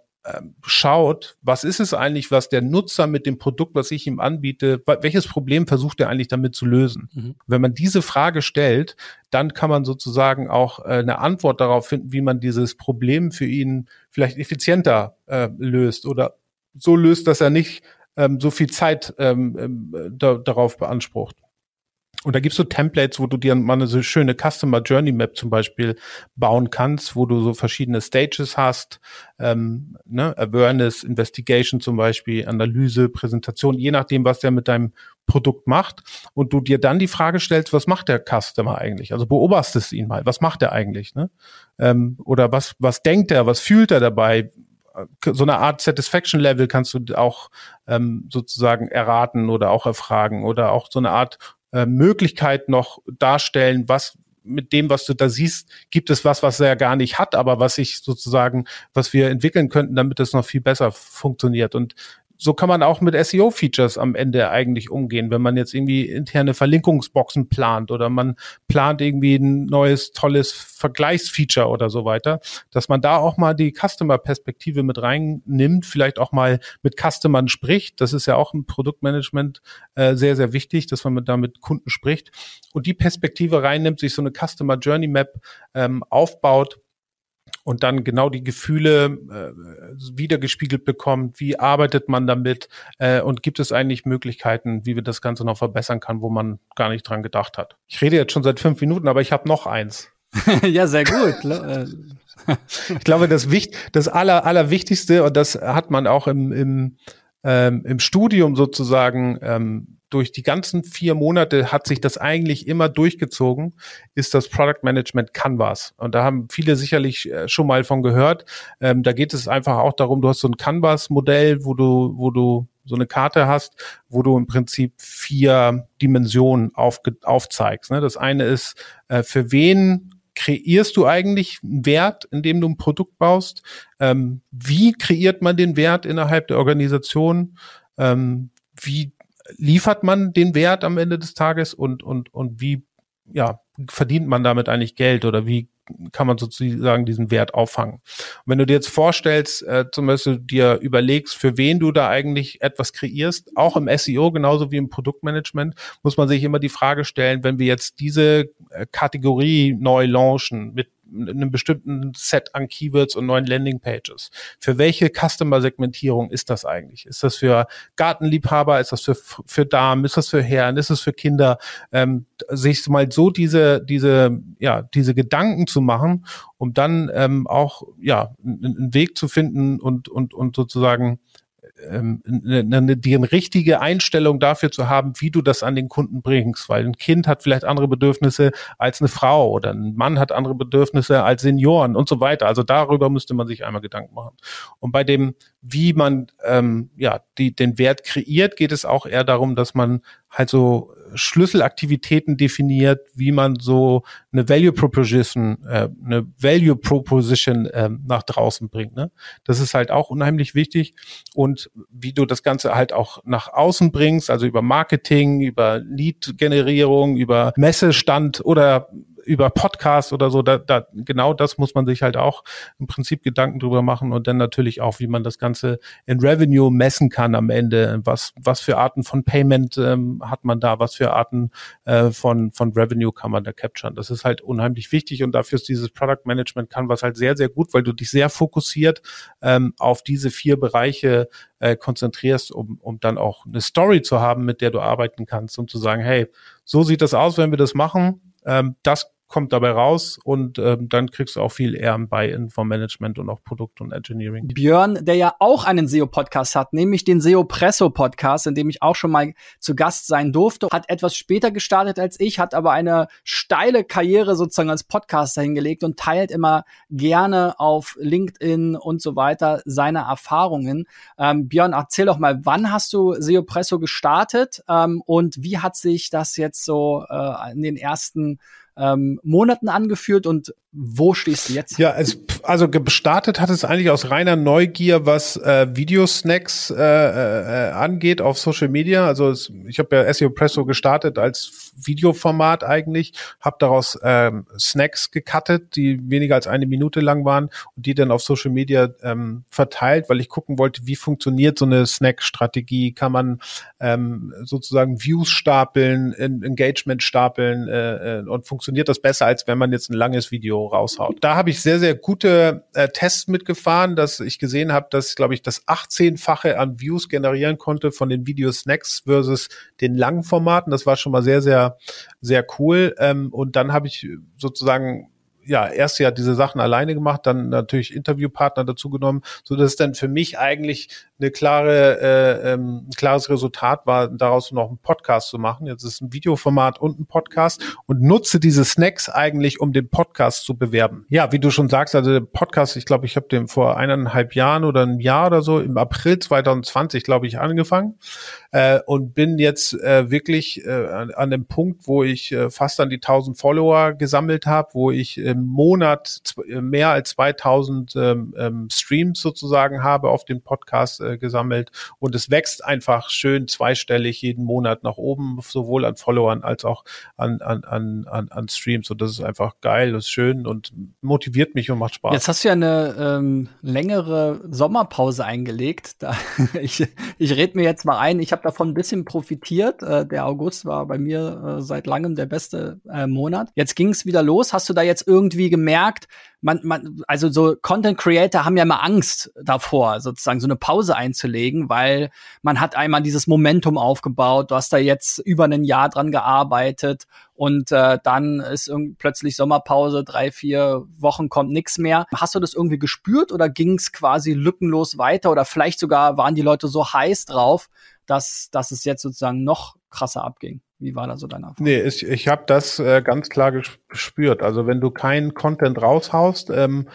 schaut, was ist es eigentlich, was der Nutzer mit dem Produkt, was ich ihm anbiete, welches Problem versucht er eigentlich damit zu lösen? Mhm. Wenn man diese Frage stellt, dann kann man sozusagen auch äh, eine Antwort darauf finden, wie man dieses Problem für ihn vielleicht effizienter äh, löst oder so löst, dass er nicht ähm, so viel Zeit ähm, da, darauf beansprucht. Und da gibt's so Templates, wo du dir mal eine so schöne Customer Journey Map zum Beispiel bauen kannst, wo du so verschiedene Stages hast, ähm, ne, Awareness, Investigation zum Beispiel, Analyse, Präsentation, je nachdem, was der mit deinem Produkt macht. Und du dir dann die Frage stellst, was macht der Customer eigentlich? Also beobachtest ihn mal, was macht er eigentlich? Ne? Ähm, oder was, was denkt er, was fühlt er dabei? so eine Art Satisfaction Level kannst du auch ähm, sozusagen erraten oder auch erfragen oder auch so eine Art äh, Möglichkeit noch darstellen, was mit dem, was du da siehst, gibt es was, was er gar nicht hat, aber was ich sozusagen, was wir entwickeln könnten, damit es noch viel besser funktioniert. Und so kann man auch mit SEO-Features am Ende eigentlich umgehen, wenn man jetzt irgendwie interne Verlinkungsboxen plant oder man plant irgendwie ein neues, tolles Vergleichsfeature oder so weiter, dass man da auch mal die Customer-Perspektive mit reinnimmt, vielleicht auch mal mit Customern spricht. Das ist ja auch im Produktmanagement äh, sehr, sehr wichtig, dass man da mit Kunden spricht und die Perspektive reinnimmt, sich so eine Customer Journey Map ähm, aufbaut und dann genau die Gefühle äh, wiedergespiegelt bekommt, wie arbeitet man damit äh, und gibt es eigentlich Möglichkeiten, wie wir das Ganze noch verbessern kann, wo man gar nicht dran gedacht hat. Ich rede jetzt schon seit fünf Minuten, aber ich habe noch eins. ja, sehr gut. Äh. ich glaube, das, Wicht, das Aller, Allerwichtigste, und das hat man auch im, im, ähm, im Studium sozusagen ähm, durch die ganzen vier Monate hat sich das eigentlich immer durchgezogen, ist das Product Management Canvas. Und da haben viele sicherlich äh, schon mal von gehört. Ähm, da geht es einfach auch darum, du hast so ein Canvas-Modell, wo du, wo du so eine Karte hast, wo du im Prinzip vier Dimensionen auf, aufzeigst. Ne? Das eine ist, äh, für wen kreierst du eigentlich einen Wert, indem du ein Produkt baust? Ähm, wie kreiert man den Wert innerhalb der Organisation? Ähm, wie liefert man den Wert am Ende des Tages und, und, und wie, ja, verdient man damit eigentlich Geld oder wie kann man sozusagen diesen Wert auffangen. Und wenn du dir jetzt vorstellst, äh, zum Beispiel dir überlegst, für wen du da eigentlich etwas kreierst, auch im SEO genauso wie im Produktmanagement, muss man sich immer die Frage stellen, wenn wir jetzt diese äh, Kategorie neu launchen mit einem bestimmten Set an Keywords und neuen Landingpages. Für welche Customer-Segmentierung ist das eigentlich? Ist das für Gartenliebhaber? Ist das für, für Damen? Ist das für Herren? Ist es für Kinder? Ähm, sich mal so diese, diese, ja, diese Gedanken zu machen, um dann ähm, auch, ja, einen Weg zu finden und, und, und sozusagen ähm, eine, die richtige Einstellung dafür zu haben, wie du das an den Kunden bringst, weil ein Kind hat vielleicht andere Bedürfnisse als eine Frau oder ein Mann hat andere Bedürfnisse als Senioren und so weiter. Also darüber müsste man sich einmal Gedanken machen. Und bei dem, wie man ähm, ja die, den Wert kreiert, geht es auch eher darum, dass man halt so Schlüsselaktivitäten definiert, wie man so eine Value Proposition, äh, eine Value Proposition äh, nach draußen bringt. Ne? Das ist halt auch unheimlich wichtig und wie du das Ganze halt auch nach außen bringst, also über Marketing, über Lead-Generierung, über Messestand oder über Podcast oder so, da, da, genau das muss man sich halt auch im Prinzip Gedanken drüber machen und dann natürlich auch, wie man das Ganze in Revenue messen kann am Ende. Was, was für Arten von Payment ähm, hat man da, was für Arten äh, von, von Revenue kann man da capturen. Das ist halt unheimlich wichtig und dafür ist dieses Product Management kann was halt sehr, sehr gut, weil du dich sehr fokussiert ähm, auf diese vier Bereiche äh, konzentrierst, um, um dann auch eine Story zu haben, mit der du arbeiten kannst, um zu sagen, hey, so sieht das aus, wenn wir das machen. Ähm, das kommt dabei raus und ähm, dann kriegst du auch viel eher ein Buy-in vom Management und auch Produkt und Engineering. Björn, der ja auch einen SEO-Podcast hat, nämlich den SEO Presso-Podcast, in dem ich auch schon mal zu Gast sein durfte, hat etwas später gestartet als ich, hat aber eine steile Karriere sozusagen als Podcaster hingelegt und teilt immer gerne auf LinkedIn und so weiter seine Erfahrungen. Ähm, Björn, erzähl doch mal, wann hast du SEO Presso gestartet ähm, und wie hat sich das jetzt so äh, in den ersten ähm, Monaten angeführt und wo stehst du jetzt? Ja, es, also gestartet hat es eigentlich aus reiner Neugier, was äh, Videosnacks äh, äh, angeht auf Social Media. Also es, ich habe ja SEO Presso gestartet als Videoformat eigentlich, habe daraus ähm, Snacks gecuttet, die weniger als eine Minute lang waren und die dann auf Social Media ähm, verteilt, weil ich gucken wollte, wie funktioniert so eine Snack-Strategie. Kann man ähm, sozusagen Views stapeln, Engagement stapeln äh, äh, und funktioniert das besser, als wenn man jetzt ein langes Video raushaut. Da habe ich sehr, sehr gute äh, Tests mitgefahren, dass ich gesehen habe, dass, glaube ich, das 18-fache an Views generieren konnte von den Video-Snacks versus den langen Formaten. Das war schon mal sehr, sehr, sehr cool. Ähm, und dann habe ich sozusagen ja, erst ja diese Sachen alleine gemacht, dann natürlich Interviewpartner dazu genommen, so dass es dann für mich eigentlich eine klare, äh, ähm, ein klares Resultat war, daraus noch einen Podcast zu machen. Jetzt ist ein Videoformat und ein Podcast und nutze diese Snacks eigentlich, um den Podcast zu bewerben. Ja, wie du schon sagst, also der Podcast, ich glaube, ich habe den vor eineinhalb Jahren oder einem Jahr oder so, im April 2020, glaube ich, angefangen äh, und bin jetzt äh, wirklich äh, an, an dem Punkt, wo ich äh, fast an die 1000 Follower gesammelt habe, wo ich im Monat mehr als 2000 ähm, ähm, Streams sozusagen habe auf dem Podcast äh, gesammelt und es wächst einfach schön zweistellig jeden Monat nach oben, sowohl an Followern als auch an, an, an, an, an Streams. Und das ist einfach geil, das ist schön und motiviert mich und macht Spaß. Jetzt hast du ja eine ähm, längere Sommerpause eingelegt. Da, ich ich rede mir jetzt mal ein, ich habe davon ein bisschen profitiert. Äh, der August war bei mir äh, seit langem der beste äh, Monat. Jetzt ging es wieder los. Hast du da jetzt irgendwie gemerkt, man, man, also so Content Creator haben ja immer Angst davor, sozusagen so eine Pause einzulegen, weil man hat einmal dieses Momentum aufgebaut, du hast da jetzt über ein Jahr dran gearbeitet und äh, dann ist plötzlich Sommerpause, drei, vier Wochen kommt nichts mehr. Hast du das irgendwie gespürt oder ging es quasi lückenlos weiter oder vielleicht sogar waren die Leute so heiß drauf, dass, dass es jetzt sozusagen noch krasser abging? Wie war da so deine Erfahrung? Nee, ich, ich habe das äh, ganz klar gespürt. Also wenn du keinen Content raushaust, ähm,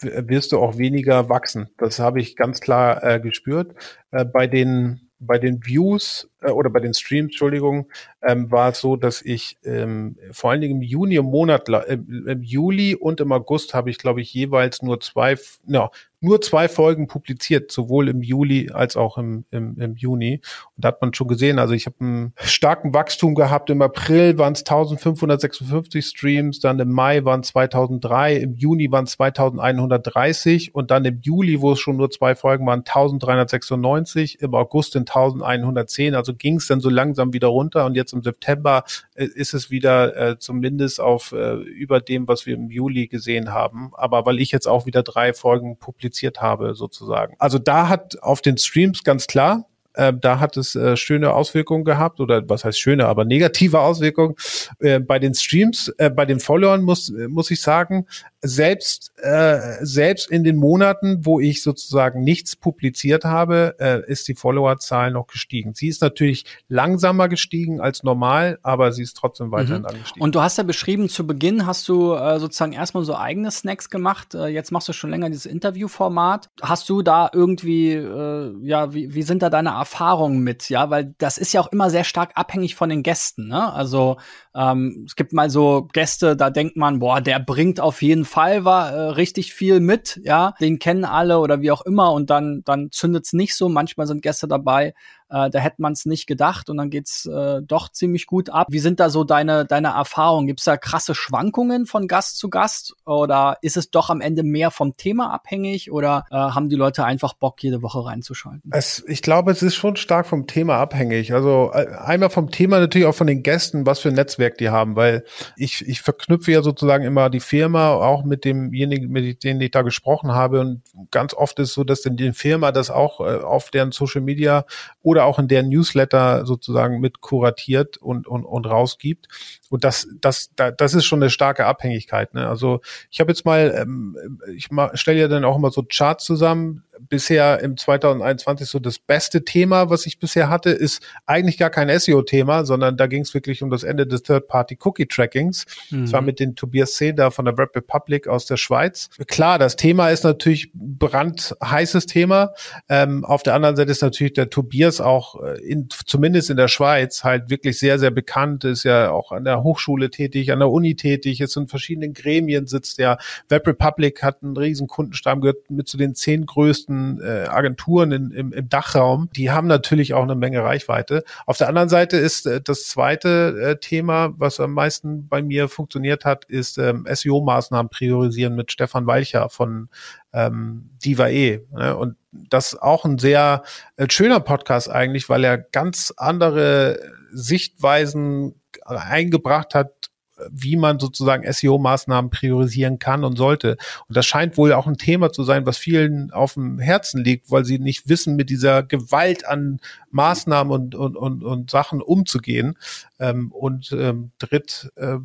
wirst du auch weniger wachsen. Das habe ich ganz klar äh, gespürt. Äh, bei den bei den Views äh, oder bei den Streams, Entschuldigung, ähm, war es so, dass ich ähm, vor allen Dingen im Juni im Monat, äh, im Juli und im August habe ich, glaube ich, jeweils nur zwei, ja, nur zwei Folgen publiziert, sowohl im Juli als auch im, im, im Juni. Und da hat man schon gesehen, also ich habe einen starken Wachstum gehabt. Im April waren es 1556 Streams, dann im Mai waren es 2003, im Juni waren es 2130 und dann im Juli, wo es schon nur zwei Folgen waren, 1396, im August in 1110. Also ging es dann so langsam wieder runter und jetzt im September äh, ist es wieder äh, zumindest auf äh, über dem, was wir im Juli gesehen haben. Aber weil ich jetzt auch wieder drei Folgen publiziert kommuniziert habe, sozusagen. Also da hat auf den Streams ganz klar, äh, da hat es äh, schöne Auswirkungen gehabt oder was heißt schöne, aber negative Auswirkungen. Äh, bei den Streams, äh, bei den Followern muss, muss ich sagen, selbst, äh, selbst in den Monaten, wo ich sozusagen nichts publiziert habe, äh, ist die Followerzahl noch gestiegen. Sie ist natürlich langsamer gestiegen als normal, aber sie ist trotzdem weiterhin mhm. angestiegen. Und du hast ja beschrieben, zu Beginn hast du äh, sozusagen erstmal so eigene Snacks gemacht. Äh, jetzt machst du schon länger dieses Interviewformat. Hast du da irgendwie, äh, ja, wie, wie sind da deine Erfahrungen mit? Ja, weil das ist ja auch immer sehr stark abhängig von den Gästen. Ne? Also ähm, es gibt mal so Gäste, da denkt man, boah, der bringt auf jeden Fall war äh, richtig viel mit, ja, den kennen alle oder wie auch immer und dann dann zündet's nicht so. Manchmal sind Gäste dabei, äh, da hätte man es nicht gedacht und dann geht's äh, doch ziemlich gut ab. Wie sind da so deine, deine Erfahrungen? Gibt's da krasse Schwankungen von Gast zu Gast oder ist es doch am Ende mehr vom Thema abhängig oder äh, haben die Leute einfach Bock, jede Woche reinzuschalten? Es, ich glaube, es ist schon stark vom Thema abhängig. Also äh, einmal vom Thema, natürlich auch von den Gästen, was für ein Netzwerk die haben, weil ich, ich verknüpfe ja sozusagen immer die Firma auch mit demjenigen, mit denen ich da gesprochen habe und ganz oft ist so, dass denn die Firma das auch äh, auf deren Social Media oder auch in der Newsletter sozusagen mit kuratiert und, und, und rausgibt. Und das, das, das ist schon eine starke Abhängigkeit. Ne? Also ich habe jetzt mal, ähm, ich stelle ja dann auch immer so Charts zusammen, bisher im 2021 so das beste Thema, was ich bisher hatte, ist eigentlich gar kein SEO-Thema, sondern da ging es wirklich um das Ende des Third-Party-Cookie-Trackings. Mhm. Das war mit den Tobias C. da von der Web Republic aus der Schweiz. Klar, das Thema ist natürlich brandheißes Thema. Ähm, auf der anderen Seite ist natürlich der Tobias auch äh, in, zumindest in der Schweiz halt wirklich sehr, sehr bekannt, ist ja auch an der Hochschule tätig, an der Uni tätig, ist in verschiedenen Gremien sitzt der. Web Republic hat einen riesen Kundenstamm, gehört mit zu den zehn größten äh, Agenturen in, im, im Dachraum, die haben natürlich auch eine Menge Reichweite. Auf der anderen Seite ist äh, das zweite äh, Thema, was am meisten bei mir funktioniert hat, ist ähm, SEO-Maßnahmen priorisieren mit Stefan Weicher von ähm, Diva.e. Ne? Und das auch ein sehr äh, schöner Podcast eigentlich, weil er ganz andere Sichtweisen eingebracht hat wie man sozusagen SEO-Maßnahmen priorisieren kann und sollte. Und das scheint wohl auch ein Thema zu sein, was vielen auf dem Herzen liegt, weil sie nicht wissen, mit dieser Gewalt an Maßnahmen und, und, und, und Sachen umzugehen. Ähm, und ähm, dritt, äh,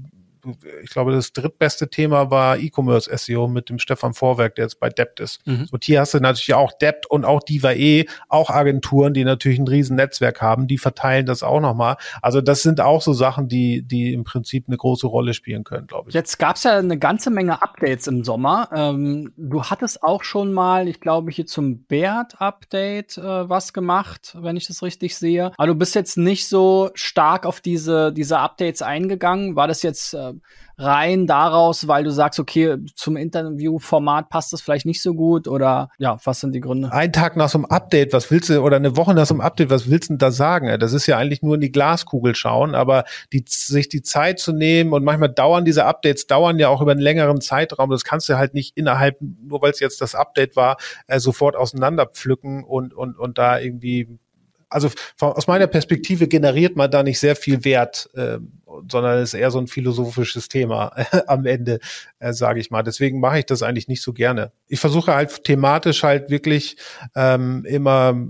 ich glaube, das drittbeste Thema war E-Commerce SEO mit dem Stefan Vorwerk, der jetzt bei Debt ist. Mhm. Und hier hast du natürlich auch Debt und auch Diva.e, auch Agenturen, die natürlich ein riesen Netzwerk haben, die verteilen das auch nochmal. Also das sind auch so Sachen, die, die im Prinzip eine große Rolle spielen können, glaube ich. Jetzt gab es ja eine ganze Menge Updates im Sommer. Ähm, du hattest auch schon mal, ich glaube, hier zum Bert-Update äh, was gemacht, wenn ich das richtig sehe. Aber du bist jetzt nicht so stark auf diese, diese Updates eingegangen. War das jetzt äh, rein daraus, weil du sagst, okay, zum Interviewformat passt das vielleicht nicht so gut oder ja, was sind die Gründe? Ein Tag nach so einem Update, was willst du, oder eine Woche nach so einem Update, was willst du denn da sagen? Das ist ja eigentlich nur in die Glaskugel schauen, aber die, sich die Zeit zu nehmen und manchmal dauern diese Updates, dauern ja auch über einen längeren Zeitraum. Das kannst du halt nicht innerhalb, nur weil es jetzt das Update war, äh, sofort auseinanderpflücken und, und, und da irgendwie also von, aus meiner Perspektive generiert man da nicht sehr viel Wert, äh, sondern ist eher so ein philosophisches Thema am Ende, äh, sage ich mal. Deswegen mache ich das eigentlich nicht so gerne. Ich versuche halt thematisch halt wirklich ähm, immer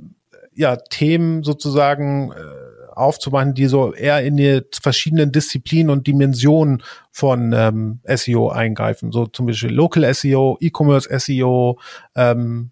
ja Themen sozusagen äh, aufzumachen, die so eher in die verschiedenen Disziplinen und Dimensionen von ähm, SEO eingreifen. So zum Beispiel Local SEO, E-Commerce SEO, ähm,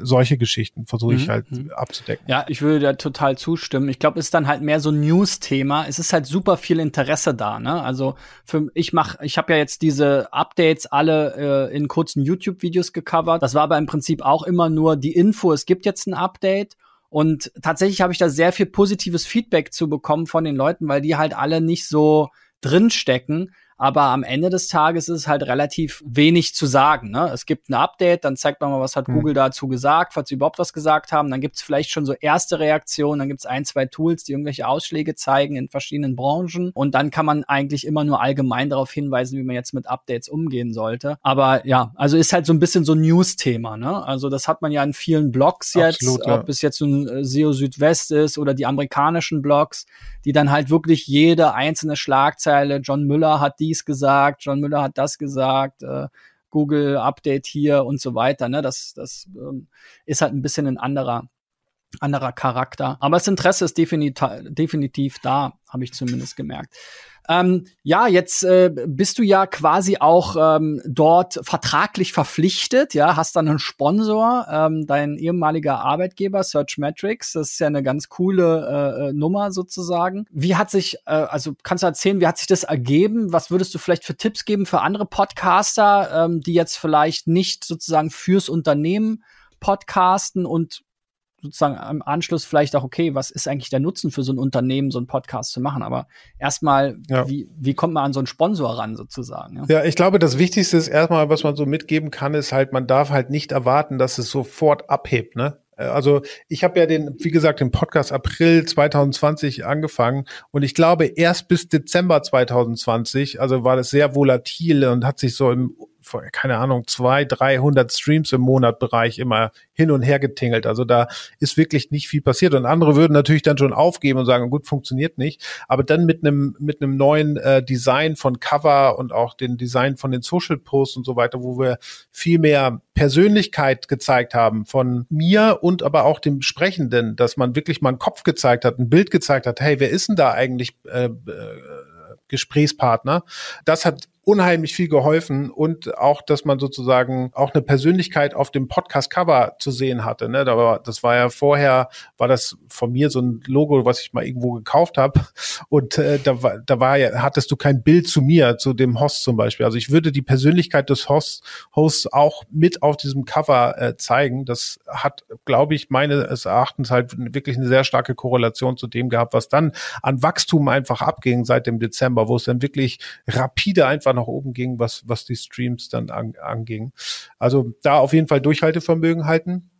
solche Geschichten versuche ich mhm. halt mhm. abzudecken. Ja, ich würde da total zustimmen. Ich glaube, es ist dann halt mehr so ein News-Thema. Es ist halt super viel Interesse da. Ne? Also für ich mache, ich habe ja jetzt diese Updates alle äh, in kurzen YouTube-Videos gecovert. Das war aber im Prinzip auch immer nur die Info. Es gibt jetzt ein Update. Und tatsächlich habe ich da sehr viel positives Feedback zu bekommen von den Leuten, weil die halt alle nicht so drinstecken. Aber am Ende des Tages ist es halt relativ wenig zu sagen. Ne? Es gibt ein Update, dann zeigt man mal, was hat mhm. Google dazu gesagt, falls sie überhaupt was gesagt haben. Dann gibt es vielleicht schon so erste Reaktionen, dann gibt es ein, zwei Tools, die irgendwelche Ausschläge zeigen in verschiedenen Branchen. Und dann kann man eigentlich immer nur allgemein darauf hinweisen, wie man jetzt mit Updates umgehen sollte. Aber ja, also ist halt so ein bisschen so ein News-Thema. Ne? Also das hat man ja in vielen Blogs jetzt, Absolut, ja. ob es jetzt ein äh, SEO Südwest ist oder die amerikanischen Blogs, die dann halt wirklich jede einzelne Schlagzeile, John Müller hat die dies gesagt, John Müller hat das gesagt, äh, Google Update hier und so weiter. Ne? Das, das ähm, ist halt ein bisschen ein anderer, anderer Charakter. Aber das Interesse ist definitiv, definitiv da, habe ich zumindest gemerkt. Ähm, ja, jetzt äh, bist du ja quasi auch ähm, dort vertraglich verpflichtet, ja, hast dann einen Sponsor, ähm, dein ehemaliger Arbeitgeber Searchmetrics, das ist ja eine ganz coole äh, äh, Nummer sozusagen. Wie hat sich, äh, also kannst du erzählen, wie hat sich das ergeben? Was würdest du vielleicht für Tipps geben für andere Podcaster, ähm, die jetzt vielleicht nicht sozusagen fürs Unternehmen podcasten und sozusagen im Anschluss vielleicht auch, okay, was ist eigentlich der Nutzen für so ein Unternehmen, so einen Podcast zu machen? Aber erstmal, ja. wie, wie kommt man an so einen Sponsor ran sozusagen? Ja? ja, ich glaube, das Wichtigste ist erstmal, was man so mitgeben kann, ist halt, man darf halt nicht erwarten, dass es sofort abhebt, ne? Äh, also ich habe ja den, wie gesagt, den Podcast April 2020 angefangen und ich glaube erst bis Dezember 2020, also war das sehr volatil und hat sich so im keine Ahnung, zwei, dreihundert Streams im Monat immer hin und her getingelt. Also da ist wirklich nicht viel passiert. Und andere würden natürlich dann schon aufgeben und sagen, gut, funktioniert nicht. Aber dann mit einem, mit einem neuen äh, Design von Cover und auch den Design von den Social Posts und so weiter, wo wir viel mehr Persönlichkeit gezeigt haben von mir und aber auch dem Sprechenden, dass man wirklich mal einen Kopf gezeigt hat, ein Bild gezeigt hat, hey, wer ist denn da eigentlich äh, äh, Gesprächspartner? Das hat unheimlich viel geholfen und auch, dass man sozusagen auch eine Persönlichkeit auf dem Podcast-Cover zu sehen hatte. Ne? Das war ja vorher, war das von mir so ein Logo, was ich mal irgendwo gekauft habe und äh, da war, da war ja, hattest du kein Bild zu mir, zu dem Host zum Beispiel. Also ich würde die Persönlichkeit des Hosts, Hosts auch mit auf diesem Cover äh, zeigen. Das hat, glaube ich, meines Erachtens halt wirklich eine sehr starke Korrelation zu dem gehabt, was dann an Wachstum einfach abging seit dem Dezember, wo es dann wirklich rapide einfach nach oben ging, was, was die Streams dann an, anging. Also da auf jeden Fall Durchhaltevermögen halten.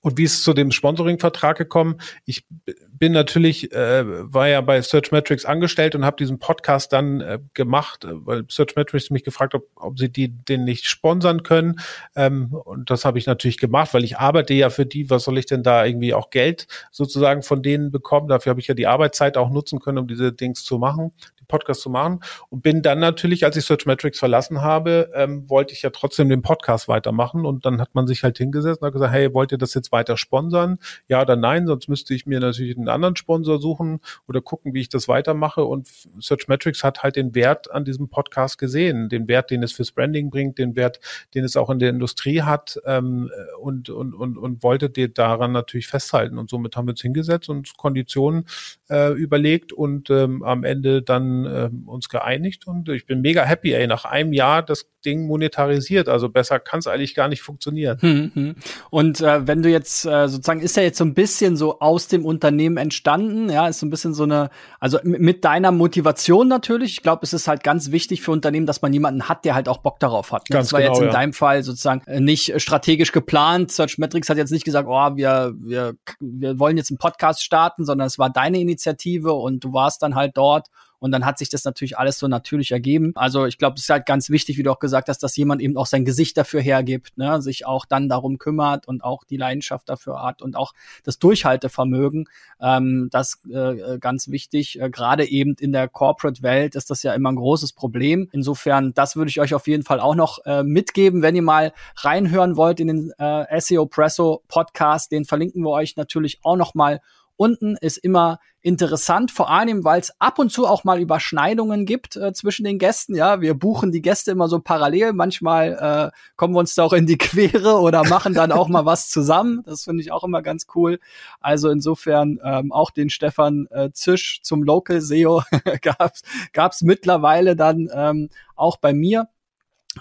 Und wie ist es zu dem Sponsoring-Vertrag gekommen? Ich bin natürlich, äh, war ja bei Searchmetrics angestellt und habe diesen Podcast dann äh, gemacht, äh, weil Searchmetrics mich gefragt, ob, ob sie die, den nicht sponsern können. Ähm, und das habe ich natürlich gemacht, weil ich arbeite ja für die. Was soll ich denn da irgendwie auch Geld sozusagen von denen bekommen? Dafür habe ich ja die Arbeitszeit auch nutzen können, um diese Dings zu machen, Podcast zu machen. Und bin dann natürlich, als ich Searchmetrics verlassen habe, ähm, wollte ich ja trotzdem den Podcast weitermachen. Und dann hat man sich halt hingesetzt und hat gesagt, hey, wollt ihr das jetzt weiter sponsern? Ja oder nein? Sonst müsste ich mir natürlich einen anderen Sponsor suchen oder gucken, wie ich das weitermache. Und Searchmetrics hat halt den Wert an diesem Podcast gesehen, den Wert, den es fürs Branding bringt, den Wert, den es auch in der Industrie hat ähm, und, und, und, und wollte dir daran natürlich festhalten. Und somit haben wir uns hingesetzt und Konditionen äh, überlegt und ähm, am Ende dann dann äh, uns geeinigt und ich bin mega happy, ey, nach einem Jahr das Ding monetarisiert. Also besser kann es eigentlich gar nicht funktionieren. Hm, hm. Und äh, wenn du jetzt äh, sozusagen, ist ja jetzt so ein bisschen so aus dem Unternehmen entstanden, ja, ist so ein bisschen so eine, also mit deiner Motivation natürlich. Ich glaube, es ist halt ganz wichtig für Unternehmen, dass man jemanden hat, der halt auch Bock darauf hat. Ne? Ganz das war genau, jetzt in ja. deinem Fall sozusagen äh, nicht strategisch geplant. Search Metrics hat jetzt nicht gesagt, oh, wir, wir, wir wollen jetzt einen Podcast starten, sondern es war deine Initiative und du warst dann halt dort und dann hat sich das natürlich alles so natürlich ergeben. Also ich glaube, es ist halt ganz wichtig, wie du auch gesagt hast, dass jemand eben auch sein Gesicht dafür hergibt, ne? sich auch dann darum kümmert und auch die Leidenschaft dafür hat und auch das Durchhaltevermögen. Ähm, das äh, ganz wichtig. Äh, Gerade eben in der Corporate-Welt ist das ja immer ein großes Problem. Insofern, das würde ich euch auf jeden Fall auch noch äh, mitgeben, wenn ihr mal reinhören wollt in den äh, SEO Presso Podcast. Den verlinken wir euch natürlich auch noch mal unten ist immer interessant, vor allem, weil es ab und zu auch mal Überschneidungen gibt äh, zwischen den Gästen. Ja, wir buchen die Gäste immer so parallel. Manchmal äh, kommen wir uns da auch in die Quere oder machen dann auch mal was zusammen. Das finde ich auch immer ganz cool. Also insofern ähm, auch den Stefan äh, Zisch zum Local SEO gab's gab's mittlerweile dann ähm, auch bei mir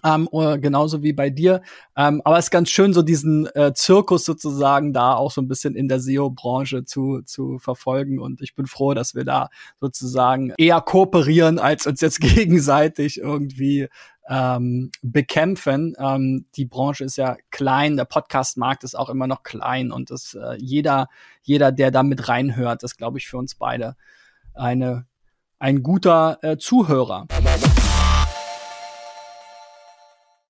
ähm, genauso wie bei dir. Ähm, aber es ist ganz schön, so diesen äh, Zirkus sozusagen da auch so ein bisschen in der SEO-Branche zu, zu verfolgen. Und ich bin froh, dass wir da sozusagen eher kooperieren, als uns jetzt gegenseitig irgendwie ähm, bekämpfen. Ähm, die Branche ist ja klein, der Podcast-Markt ist auch immer noch klein und das, äh, jeder, jeder, der da mit reinhört, ist, glaube ich, für uns beide eine ein guter äh, Zuhörer.